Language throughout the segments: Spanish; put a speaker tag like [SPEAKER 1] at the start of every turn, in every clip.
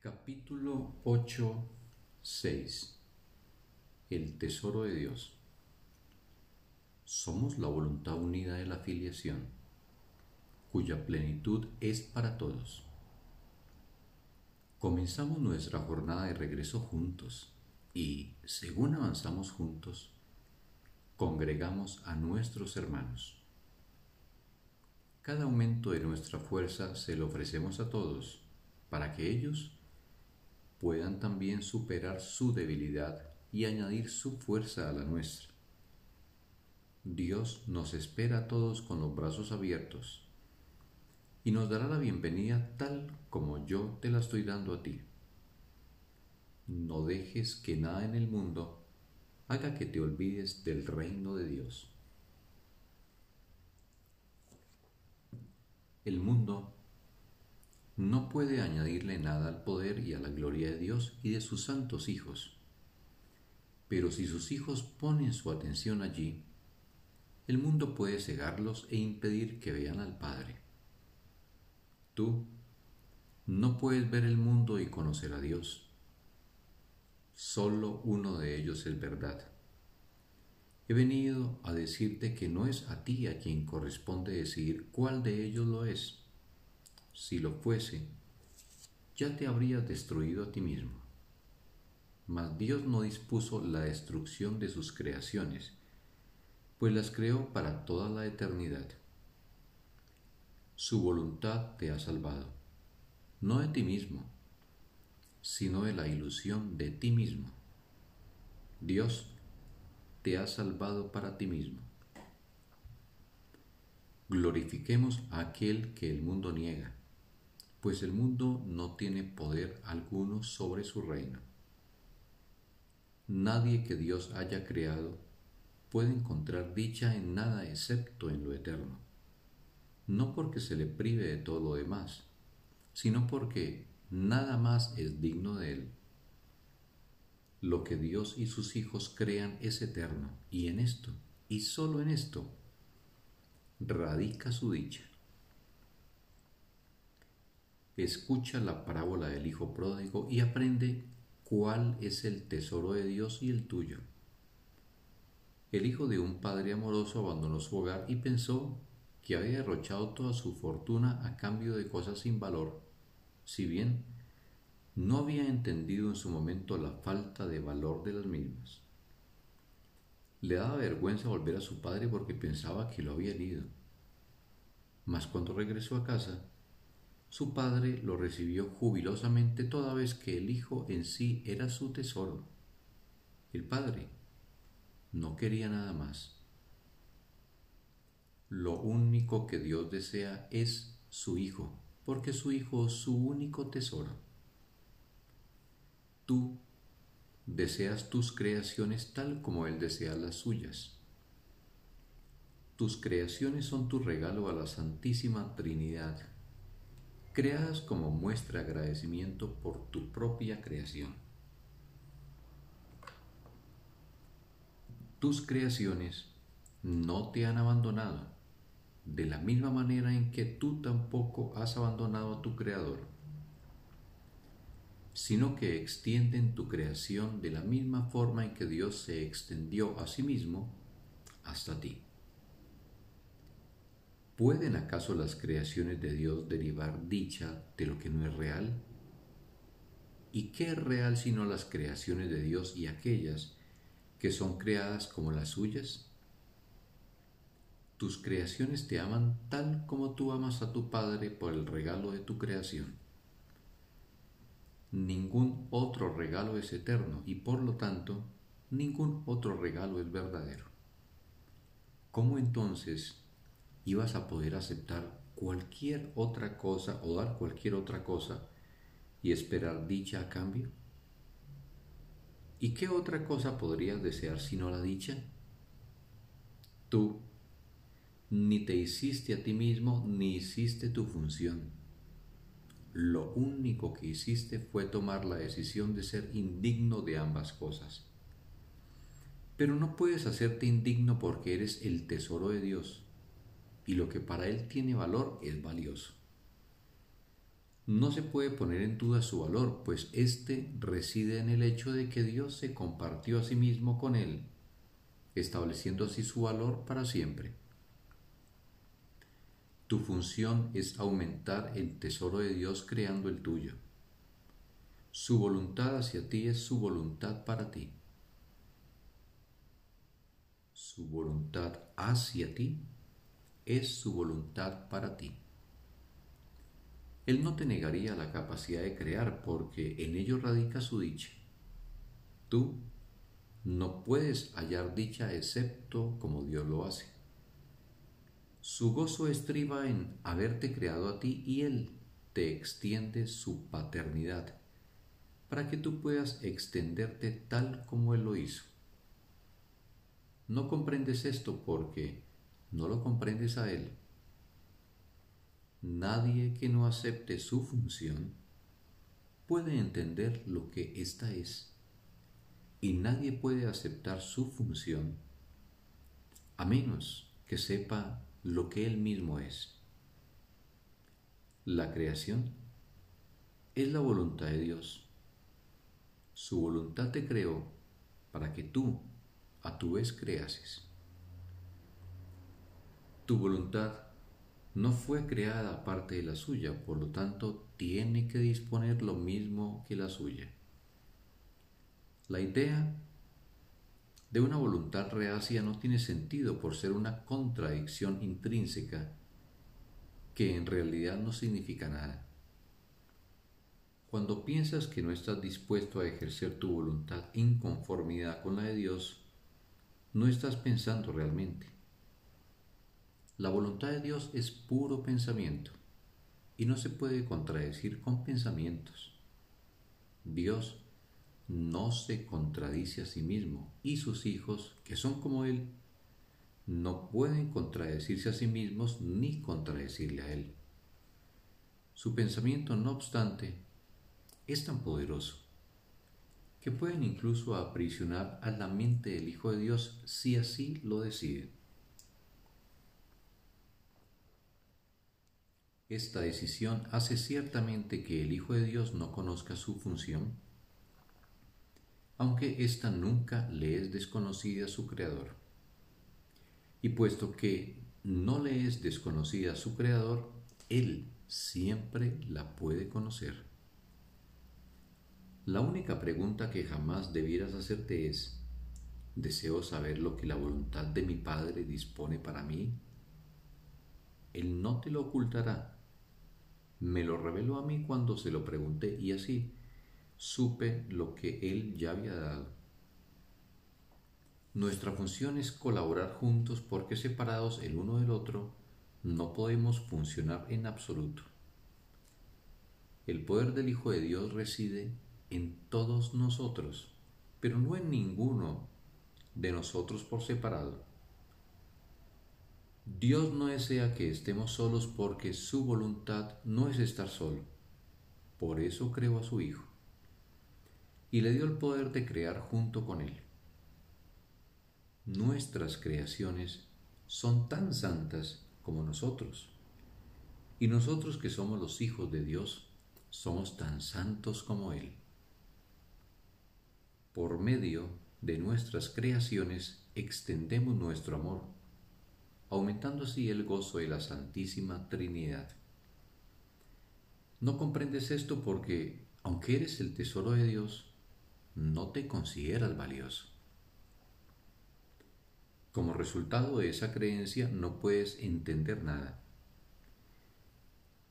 [SPEAKER 1] Capítulo 8, 6 El tesoro de Dios Somos la voluntad unida de la filiación, cuya plenitud es para todos. Comenzamos nuestra jornada de regreso juntos y, según avanzamos juntos, congregamos a nuestros hermanos. Cada aumento de nuestra fuerza se lo ofrecemos a todos para que ellos puedan también superar su debilidad y añadir su fuerza a la nuestra. Dios nos espera a todos con los brazos abiertos y nos dará la bienvenida tal como yo te la estoy dando a ti. No dejes que nada en el mundo haga que te olvides del reino de Dios. El mundo no puede añadirle nada al poder y a la gloria de Dios y de sus santos hijos. Pero si sus hijos ponen su atención allí, el mundo puede cegarlos e impedir que vean al Padre. Tú no puedes ver el mundo y conocer a Dios. Solo uno de ellos es verdad. He venido a decirte que no es a ti a quien corresponde decidir cuál de ellos lo es si lo fuese, ya te habrías destruido a ti mismo. Mas Dios no dispuso la destrucción de sus creaciones, pues las creó para toda la eternidad. Su voluntad te ha salvado, no de ti mismo, sino de la ilusión de ti mismo. Dios te ha salvado para ti mismo. Glorifiquemos a aquel que el mundo niega pues el mundo no tiene poder alguno sobre su reino. Nadie que Dios haya creado puede encontrar dicha en nada excepto en lo eterno, no porque se le prive de todo lo demás, sino porque nada más es digno de él. Lo que Dios y sus hijos crean es eterno, y en esto, y solo en esto, radica su dicha escucha la parábola del Hijo Pródigo y aprende cuál es el tesoro de Dios y el tuyo. El hijo de un padre amoroso abandonó su hogar y pensó que había derrochado toda su fortuna a cambio de cosas sin valor, si bien no había entendido en su momento la falta de valor de las mismas. Le daba vergüenza volver a su padre porque pensaba que lo había herido. Mas cuando regresó a casa, su padre lo recibió jubilosamente toda vez que el hijo en sí era su tesoro. El padre no quería nada más. Lo único que Dios desea es su hijo, porque su hijo es su único tesoro. Tú deseas tus creaciones tal como Él desea las suyas. Tus creaciones son tu regalo a la Santísima Trinidad creadas como muestra de agradecimiento por tu propia creación. Tus creaciones no te han abandonado, de la misma manera en que tú tampoco has abandonado a tu Creador, sino que extienden tu creación de la misma forma en que Dios se extendió a sí mismo hasta ti. ¿Pueden acaso las creaciones de Dios derivar dicha de lo que no es real? ¿Y qué es real sino las creaciones de Dios y aquellas que son creadas como las suyas? Tus creaciones te aman tal como tú amas a tu Padre por el regalo de tu creación. Ningún otro regalo es eterno y por lo tanto ningún otro regalo es verdadero. ¿Cómo entonces ibas a poder aceptar cualquier otra cosa o dar cualquier otra cosa y esperar dicha a cambio? ¿Y qué otra cosa podrías desear sino la dicha? Tú ni te hiciste a ti mismo ni hiciste tu función. Lo único que hiciste fue tomar la decisión de ser indigno de ambas cosas. Pero no puedes hacerte indigno porque eres el tesoro de Dios y lo que para él tiene valor es valioso. no se puede poner en duda su valor, pues éste reside en el hecho de que Dios se compartió a sí mismo con él, estableciendo así su valor para siempre. Tu función es aumentar el tesoro de Dios creando el tuyo. Su voluntad hacia ti es su voluntad para ti. Su voluntad hacia ti es su voluntad para ti. Él no te negaría la capacidad de crear porque en ello radica su dicha. Tú no puedes hallar dicha excepto como Dios lo hace. Su gozo estriba en haberte creado a ti y Él te extiende su paternidad para que tú puedas extenderte tal como Él lo hizo. No comprendes esto porque no lo comprendes a Él. Nadie que no acepte su función puede entender lo que ésta es, y nadie puede aceptar su función a menos que sepa lo que él mismo es. La creación es la voluntad de Dios. Su voluntad te creó para que tú a tu vez creases. Tu voluntad no fue creada aparte de la suya, por lo tanto tiene que disponer lo mismo que la suya. La idea de una voluntad reacia no tiene sentido por ser una contradicción intrínseca que en realidad no significa nada. Cuando piensas que no estás dispuesto a ejercer tu voluntad en conformidad con la de Dios, no estás pensando realmente. La voluntad de Dios es puro pensamiento y no se puede contradecir con pensamientos. Dios no se contradice a sí mismo y sus hijos, que son como Él, no pueden contradecirse a sí mismos ni contradecirle a Él. Su pensamiento, no obstante, es tan poderoso que pueden incluso aprisionar a la mente del Hijo de Dios si así lo deciden. Esta decisión hace ciertamente que el Hijo de Dios no conozca su función, aunque ésta nunca le es desconocida a su Creador. Y puesto que no le es desconocida a su Creador, Él siempre la puede conocer. La única pregunta que jamás debieras hacerte es, ¿deseo saber lo que la voluntad de mi Padre dispone para mí? Él no te lo ocultará me lo reveló a mí cuando se lo pregunté y así supe lo que él ya había dado. Nuestra función es colaborar juntos porque separados el uno del otro no podemos funcionar en absoluto. El poder del Hijo de Dios reside en todos nosotros, pero no en ninguno de nosotros por separado. Dios no desea que estemos solos porque su voluntad no es estar solo. Por eso creó a su Hijo y le dio el poder de crear junto con Él. Nuestras creaciones son tan santas como nosotros y nosotros que somos los hijos de Dios somos tan santos como Él. Por medio de nuestras creaciones extendemos nuestro amor aumentando así el gozo de la Santísima Trinidad. No comprendes esto porque, aunque eres el tesoro de Dios, no te consideras valioso. Como resultado de esa creencia no puedes entender nada.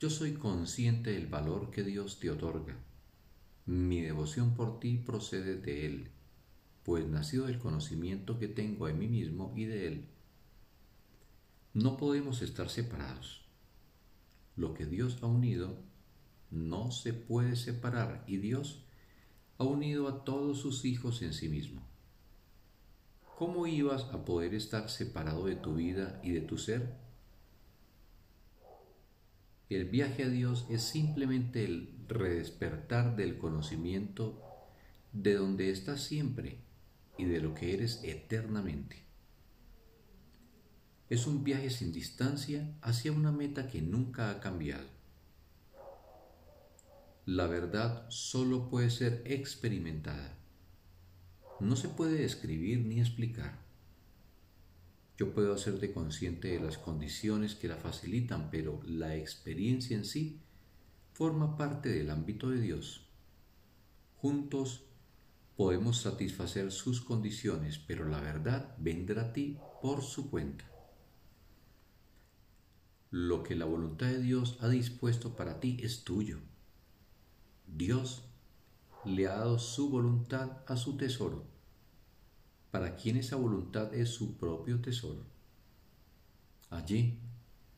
[SPEAKER 1] Yo soy consciente del valor que Dios te otorga. Mi devoción por ti procede de Él, pues nacido del conocimiento que tengo de mí mismo y de Él no podemos estar separados. Lo que Dios ha unido no se puede separar y Dios ha unido a todos sus hijos en sí mismo. ¿Cómo ibas a poder estar separado de tu vida y de tu ser? El viaje a Dios es simplemente el redespertar del conocimiento de donde estás siempre y de lo que eres eternamente. Es un viaje sin distancia hacia una meta que nunca ha cambiado. la verdad solo puede ser experimentada. No se puede describir ni explicar. Yo puedo hacerte consciente de las condiciones que la facilitan, pero la experiencia en sí forma parte del ámbito de Dios. Juntos podemos satisfacer sus condiciones, pero la verdad vendrá a ti por su cuenta. Lo que la voluntad de Dios ha dispuesto para ti es tuyo. Dios le ha dado su voluntad a su tesoro, para quien esa voluntad es su propio tesoro. Allí,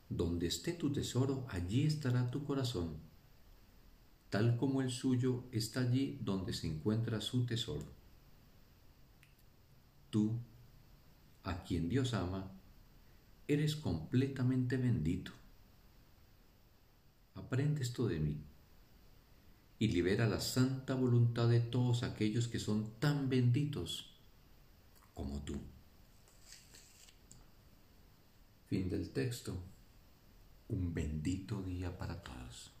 [SPEAKER 1] donde esté tu tesoro, allí estará tu corazón, tal como el suyo está allí donde se encuentra su tesoro. Tú, a quien Dios ama, eres completamente bendito. Aprende esto de mí y libera la santa voluntad de todos aquellos que son tan benditos como tú. Fin del texto. Un bendito día para todos.